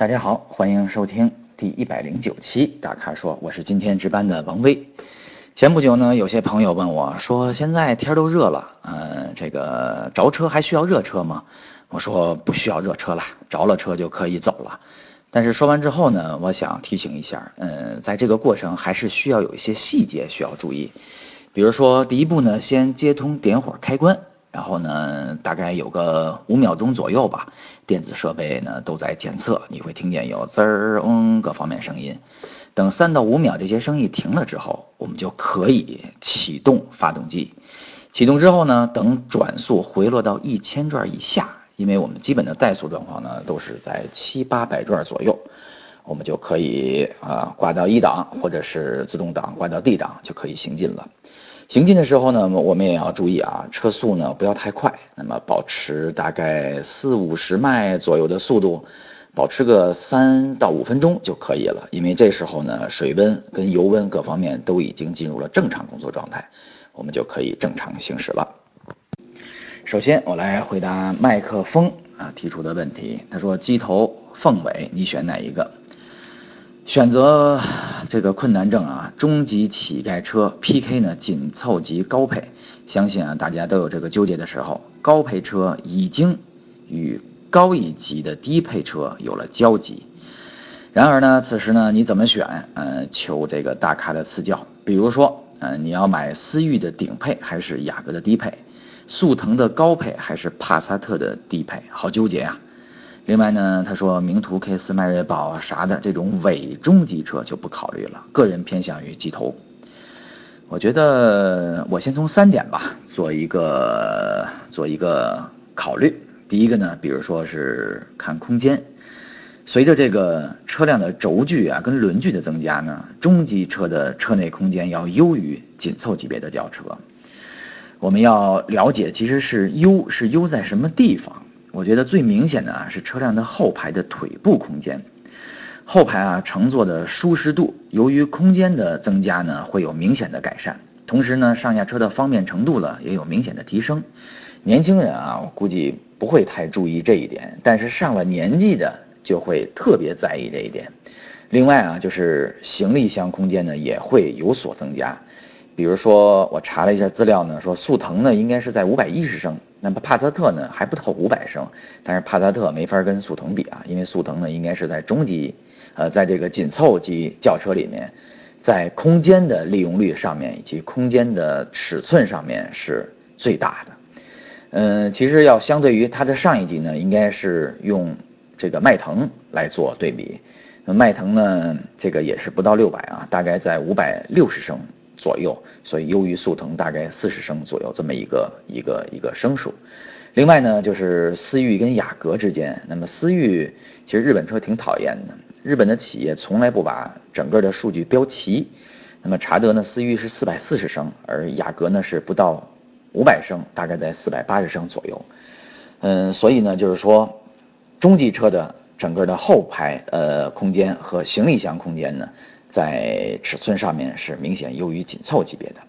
大家好，欢迎收听第一百零九期大咖说，我是今天值班的王威。前不久呢，有些朋友问我说，现在天都热了，呃，这个着车还需要热车吗？我说不需要热车了，着了车就可以走了。但是说完之后呢，我想提醒一下，嗯，在这个过程还是需要有一些细节需要注意，比如说第一步呢，先接通点火开关。然后呢，大概有个五秒钟左右吧，电子设备呢都在检测，你会听见有滋儿、嗯各方面声音。等三到五秒这些声音停了之后，我们就可以启动发动机。启动之后呢，等转速回落到一千转以下，因为我们基本的怠速状况呢都是在七八百转左右，我们就可以啊挂到一档，或者是自动挡挂到 D 档就可以行进了。行进的时候呢，我们也要注意啊，车速呢不要太快，那么保持大概四五十迈左右的速度，保持个三到五分钟就可以了。因为这时候呢，水温跟油温各方面都已经进入了正常工作状态，我们就可以正常行驶了。首先，我来回答麦克风啊提出的问题，他说机头、凤尾，你选哪一个？选择这个困难症啊，中级乞丐车 PK 呢紧凑级高配，相信啊大家都有这个纠结的时候，高配车已经与高一级的低配车有了交集。然而呢，此时呢你怎么选？呃，求这个大咖的赐教。比如说，呃，你要买思域的顶配还是雅阁的低配？速腾的高配还是帕萨特的低配？好纠结啊！另外呢，他说名图、K 四、迈锐宝啥的这种伪中级车就不考虑了，个人偏向于机头。我觉得我先从三点吧做一个做一个考虑。第一个呢，比如说是看空间，随着这个车辆的轴距啊跟轮距的增加呢，中级车的车内空间要优于紧凑级别的轿车。我们要了解，其实是优是优在什么地方？我觉得最明显的啊是车辆的后排的腿部空间，后排啊乘坐的舒适度，由于空间的增加呢，会有明显的改善。同时呢，上下车的方便程度呢也有明显的提升。年轻人啊，我估计不会太注意这一点，但是上了年纪的就会特别在意这一点。另外啊，就是行李箱空间呢也会有所增加。比如说，我查了一下资料呢，说速腾呢应该是在五百一十升，那么帕萨特呢还不到五百升，但是帕萨特没法跟速腾比啊，因为速腾呢应该是在中级，呃，在这个紧凑级轿车里面，在空间的利用率上面以及空间的尺寸上面是最大的。嗯，其实要相对于它的上一级呢，应该是用这个迈腾来做对比，那迈腾呢这个也是不到六百啊，大概在五百六十升。左右，所以优于速腾大概四十升左右这么一个一个一个升数。另外呢，就是思域跟雅阁之间，那么思域其实日本车挺讨厌的，日本的企业从来不把整个的数据标齐。那么查德呢，思域是四百四十升，而雅阁呢是不到五百升，大概在四百八十升左右。嗯，所以呢，就是说中级车的整个的后排呃空间和行李箱空间呢。在尺寸上面是明显优于紧凑级别的。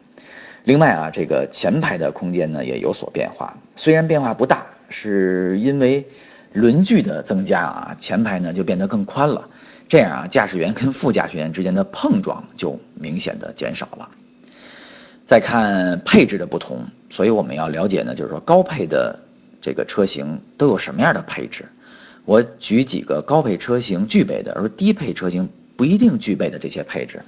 另外啊，这个前排的空间呢也有所变化，虽然变化不大，是因为轮距的增加啊，前排呢就变得更宽了。这样啊，驾驶员跟副驾驶员之间的碰撞就明显的减少了。再看配置的不同，所以我们要了解呢，就是说高配的这个车型都有什么样的配置。我举几个高配车型具备的，而低配车型。不一定具备的这些配置，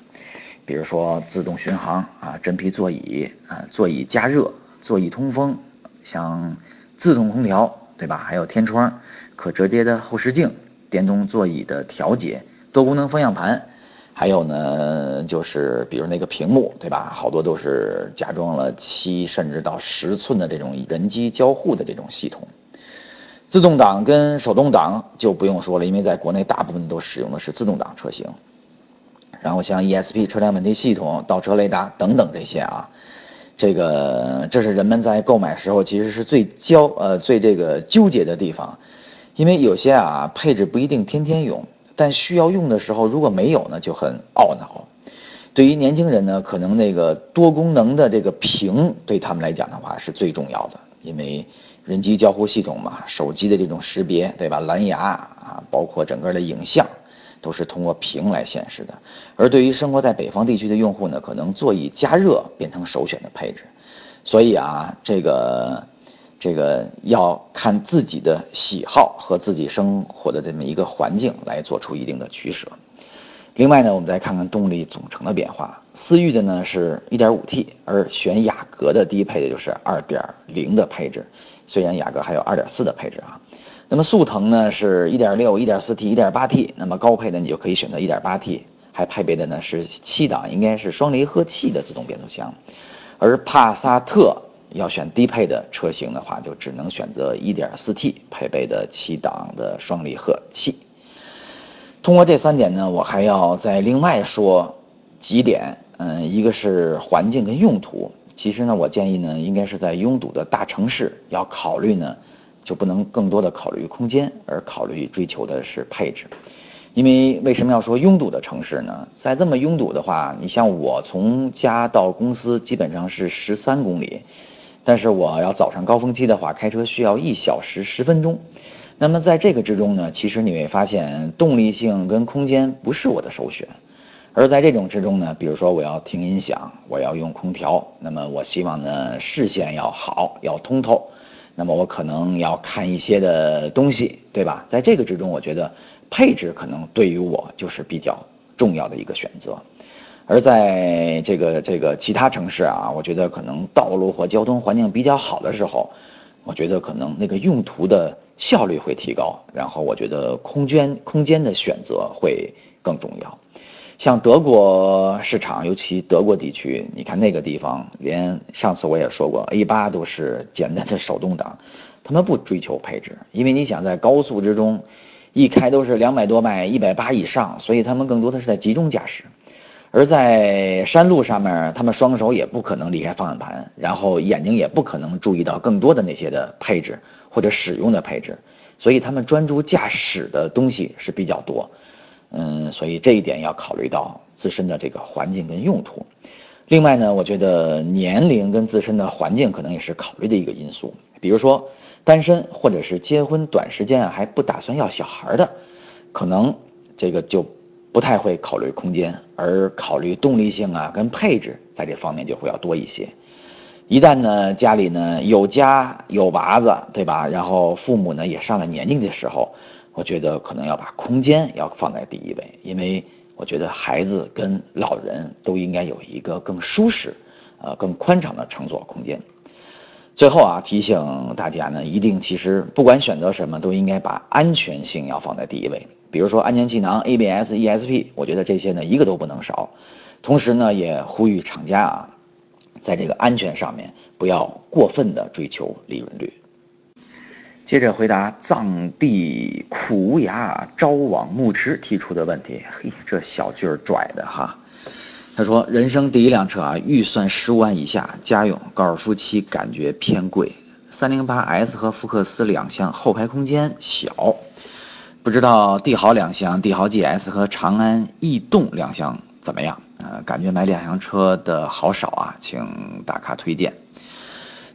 比如说自动巡航啊、真皮座椅啊、座椅加热、座椅通风，像自动空调对吧？还有天窗、可折叠的后视镜、电动座椅的调节、多功能方向盘，还有呢就是比如那个屏幕对吧？好多都是加装了七甚至到十寸的这种人机交互的这种系统。自动挡跟手动挡就不用说了，因为在国内大部分都使用的是自动挡车型。然后像 ESP 车辆稳定系统、倒车雷达等等这些啊，这个这是人们在购买时候其实是最焦呃最这个纠结的地方，因为有些啊配置不一定天天用，但需要用的时候如果没有呢就很懊恼。对于年轻人呢，可能那个多功能的这个屏对他们来讲的话是最重要的，因为。人机交互系统嘛，手机的这种识别，对吧？蓝牙啊，包括整个的影像，都是通过屏来显示的。而对于生活在北方地区的用户呢，可能座椅加热变成首选的配置。所以啊，这个这个要看自己的喜好和自己生活的这么一个环境来做出一定的取舍。另外呢，我们再看看动力总成的变化。思域的呢是 1.5T，而选雅阁的低配的就是2.0的配置。虽然雅阁还有2.4的配置啊。那么速腾呢是1.6、1.4T、1.8T，那么高配的你就可以选择 1.8T，还配备的呢是七档，应该是双离合器的自动变速箱。而帕萨特要选低配的车型的话，就只能选择 1.4T 配备的七档的双离合器。通过这三点呢，我还要再另外说几点。嗯，一个是环境跟用途。其实呢，我建议呢，应该是在拥堵的大城市要考虑呢，就不能更多的考虑空间，而考虑追求的是配置。因为为什么要说拥堵的城市呢？在这么拥堵的话，你像我从家到公司基本上是十三公里，但是我要早上高峰期的话，开车需要一小时十分钟。那么在这个之中呢，其实你会发现动力性跟空间不是我的首选，而在这种之中呢，比如说我要听音响，我要用空调，那么我希望呢视线要好，要通透，那么我可能要看一些的东西，对吧？在这个之中，我觉得配置可能对于我就是比较重要的一个选择，而在这个这个其他城市啊，我觉得可能道路或交通环境比较好的时候，我觉得可能那个用途的。效率会提高，然后我觉得空间空间的选择会更重要。像德国市场，尤其德国地区，你看那个地方，连上次我也说过，A 八都是简单的手动挡，他们不追求配置，因为你想在高速之中，一开都是两百多迈，一百八以上，所以他们更多的是在集中驾驶。而在山路上面，他们双手也不可能离开方向盘，然后眼睛也不可能注意到更多的那些的配置或者使用的配置，所以他们专注驾驶的东西是比较多。嗯，所以这一点要考虑到自身的这个环境跟用途。另外呢，我觉得年龄跟自身的环境可能也是考虑的一个因素。比如说单身或者是结婚短时间啊还不打算要小孩的，可能这个就。不太会考虑空间，而考虑动力性啊跟配置，在这方面就会要多一些。一旦呢家里呢有家有娃子，对吧？然后父母呢也上了年纪的时候，我觉得可能要把空间要放在第一位，因为我觉得孩子跟老人都应该有一个更舒适、呃更宽敞的乘坐空间。最后啊，提醒大家呢，一定其实不管选择什么，都应该把安全性要放在第一位。比如说安全气囊、ABS、ESP，我觉得这些呢一个都不能少。同时呢，也呼吁厂家啊，在这个安全上面不要过分的追求利润率。接着回答藏地苦无涯朝往暮驰提出的问题，嘿，这小句儿拽的哈。他说，人生第一辆车啊，预算十五万以下，家用高尔夫七感觉偏贵，三零八 S 和福克斯两厢后排空间小。不知道帝豪两厢、帝豪 GS 和长安逸动两厢怎么样？呃，感觉买两厢车的好少啊，请大咖推荐。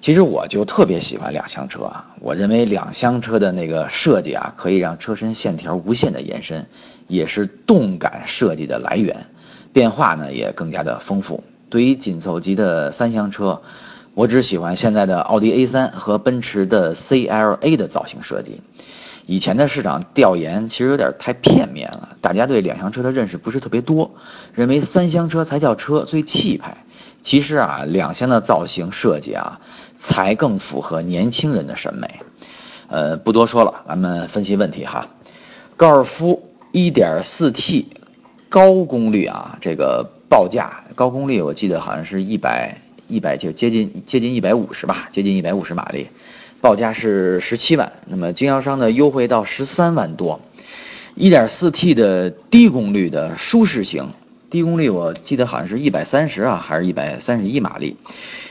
其实我就特别喜欢两厢车啊，我认为两厢车的那个设计啊，可以让车身线条无限的延伸，也是动感设计的来源，变化呢也更加的丰富。对于紧凑级的三厢车，我只喜欢现在的奥迪 A3 和奔驰的 CLA 的造型设计。以前的市场调研其实有点太片面了，大家对两厢车的认识不是特别多，认为三厢车才叫车最气派。其实啊，两厢的造型设计啊，才更符合年轻人的审美。呃，不多说了，咱们分析问题哈。高尔夫 1.4T 高功率啊，这个报价高功率，我记得好像是一百一百就接近接近一百五十吧，接近一百五十马力。报价是十七万，那么经销商的优惠到十三万多。一点四 T 的低功率的舒适型，低功率我记得好像是一百三十啊，还是一百三十一马力。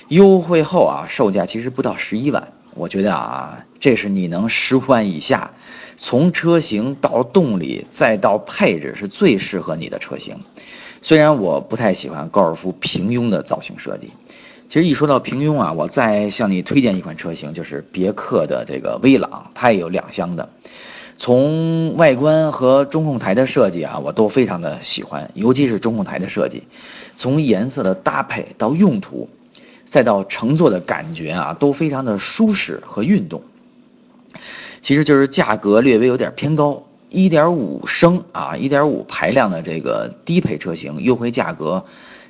优惠后啊，售价其实不到十一万。我觉得啊，这是你能十五万以下，从车型到动力再到配置是最适合你的车型。虽然我不太喜欢高尔夫平庸的造型设计。其实一说到平庸啊，我再向你推荐一款车型，就是别克的这个威朗，它也有两厢的。从外观和中控台的设计啊，我都非常的喜欢，尤其是中控台的设计。从颜色的搭配到用途，再到乘坐的感觉啊，都非常的舒适和运动。其实就是价格略微有点偏高，一点五升啊，一点五排量的这个低配车型，优惠价格，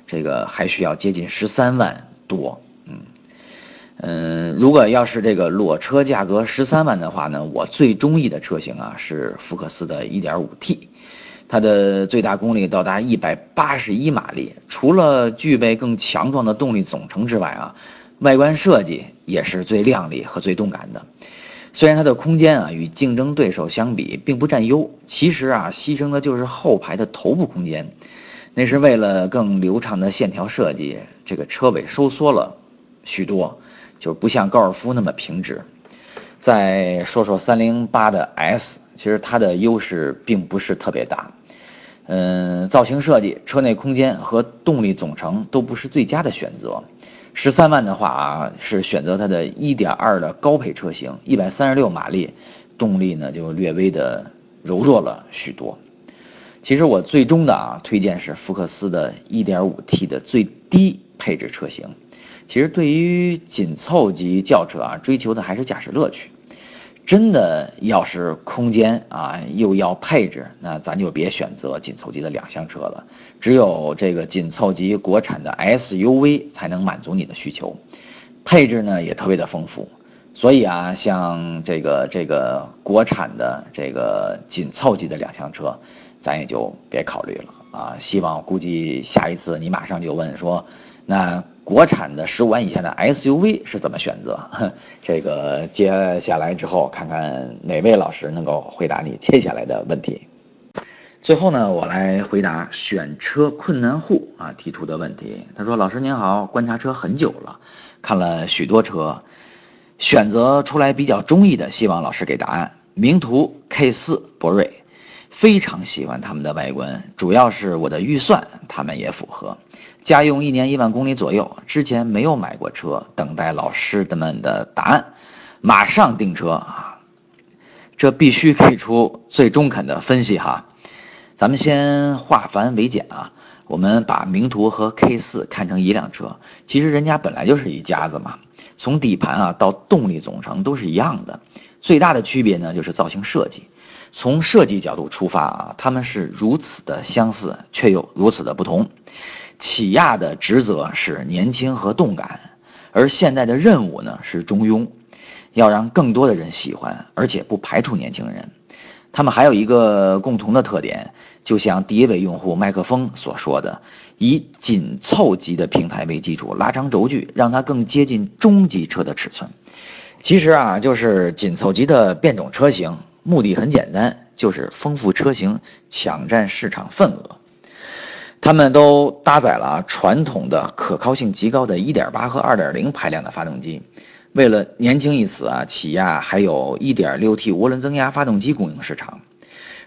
这个还需要接近十三万。多，嗯嗯，如果要是这个裸车价格十三万的话呢，我最中意的车型啊是福克斯的 1.5T，它的最大功率到达181马力，除了具备更强壮的动力总成之外啊，外观设计也是最靓丽和最动感的。虽然它的空间啊与竞争对手相比并不占优，其实啊牺牲的就是后排的头部空间。那是为了更流畅的线条设计，这个车尾收缩了许多，就不像高尔夫那么平直。再说说三零八的 S，其实它的优势并不是特别大。嗯，造型设计、车内空间和动力总成都不是最佳的选择。十三万的话啊，是选择它的一点二的高配车型，一百三十六马力，动力呢就略微的柔弱了许多。其实我最终的啊推荐是福克斯的 1.5T 的最低配置车型。其实对于紧凑级轿车啊，追求的还是驾驶乐趣。真的要是空间啊又要配置，那咱就别选择紧凑级的两厢车了。只有这个紧凑级国产的 SUV 才能满足你的需求，配置呢也特别的丰富。所以啊，像这个这个国产的这个紧凑级的两厢车，咱也就别考虑了啊。希望估计下一次你马上就问说，那国产的十五万以下的 SUV 是怎么选择？这个接下来之后，看看哪位老师能够回答你接下来的问题。最后呢，我来回答选车困难户啊提出的问题。他说：“老师您好，观察车很久了，看了许多车。”选择出来比较中意的，希望老师给答案。名图、K 四、博瑞，非常喜欢他们的外观，主要是我的预算，他们也符合。家用一年一万公里左右，之前没有买过车，等待老师的们的答案，马上订车啊！这必须给出最中肯的分析哈。咱们先化繁为简啊，我们把名图和 K 四看成一辆车，其实人家本来就是一家子嘛。从底盘啊到动力总成都是一样的，最大的区别呢就是造型设计。从设计角度出发啊，他们是如此的相似，却又如此的不同。起亚的职责是年轻和动感，而现在的任务呢是中庸，要让更多的人喜欢，而且不排除年轻人。他们还有一个共同的特点，就像第一位用户麦克风所说的。以紧凑级的平台为基础，拉长轴距，让它更接近中级车的尺寸。其实啊，就是紧凑级的变种车型，目的很简单，就是丰富车型，抢占市场份额。它们都搭载了传统的可靠性极高的1.8和2.0排量的发动机。为了年轻一词啊，起亚还有一点六 T 涡轮增压发动机供应市场。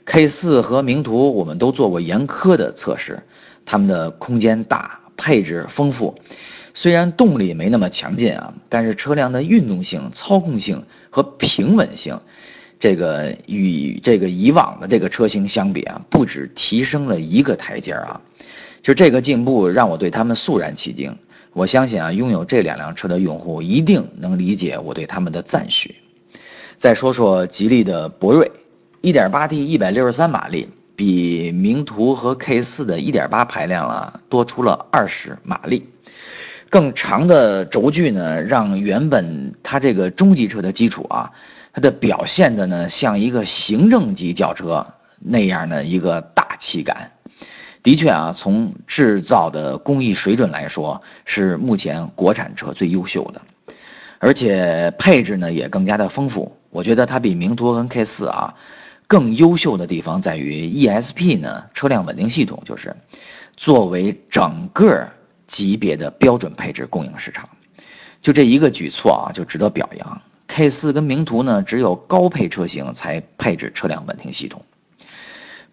K 四和名图我们都做过严苛的测试。它们的空间大，配置丰富，虽然动力没那么强劲啊，但是车辆的运动性、操控性和平稳性，这个与这个以往的这个车型相比啊，不止提升了一个台阶啊，就这个进步让我对他们肃然起敬。我相信啊，拥有这两辆车的用户一定能理解我对他们的赞许。再说说吉利的博瑞，1.8T 163马力。比名图和 K 四的1.8排量啊多出了20马力，更长的轴距呢，让原本它这个中级车的基础啊，它的表现的呢像一个行政级轿车那样的一个大气感。的确啊，从制造的工艺水准来说，是目前国产车最优秀的，而且配置呢也更加的丰富。我觉得它比名图跟 K 四啊。更优秀的地方在于 ESP 呢，车辆稳定系统就是作为整个级别的标准配置供应市场，就这一个举措啊，就值得表扬。K 四跟名图呢，只有高配车型才配置车辆稳定系统。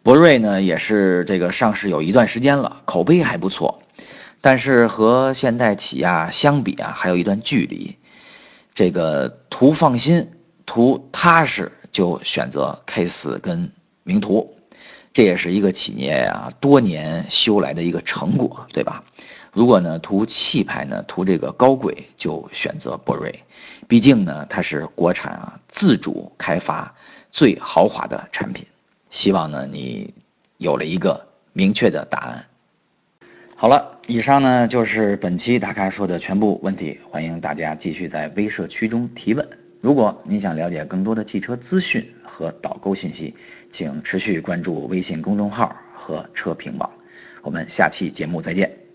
博瑞呢，也是这个上市有一段时间了，口碑还不错。但是和现代起亚相比啊，还有一段距离。这个图放心、图踏实，就选择 K 四跟名图，这也是一个企业啊多年修来的一个成果，对吧？如果呢图气派呢，图这个高贵，就选择博瑞，毕竟呢它是国产啊自主开发最豪华的产品。希望呢你有了一个明确的答案。好了，以上呢就是本期大咖说的全部问题，欢迎大家继续在微社区中提问。如果你想了解更多的汽车资讯和导购信息，请持续关注微信公众号和车评网。我们下期节目再见。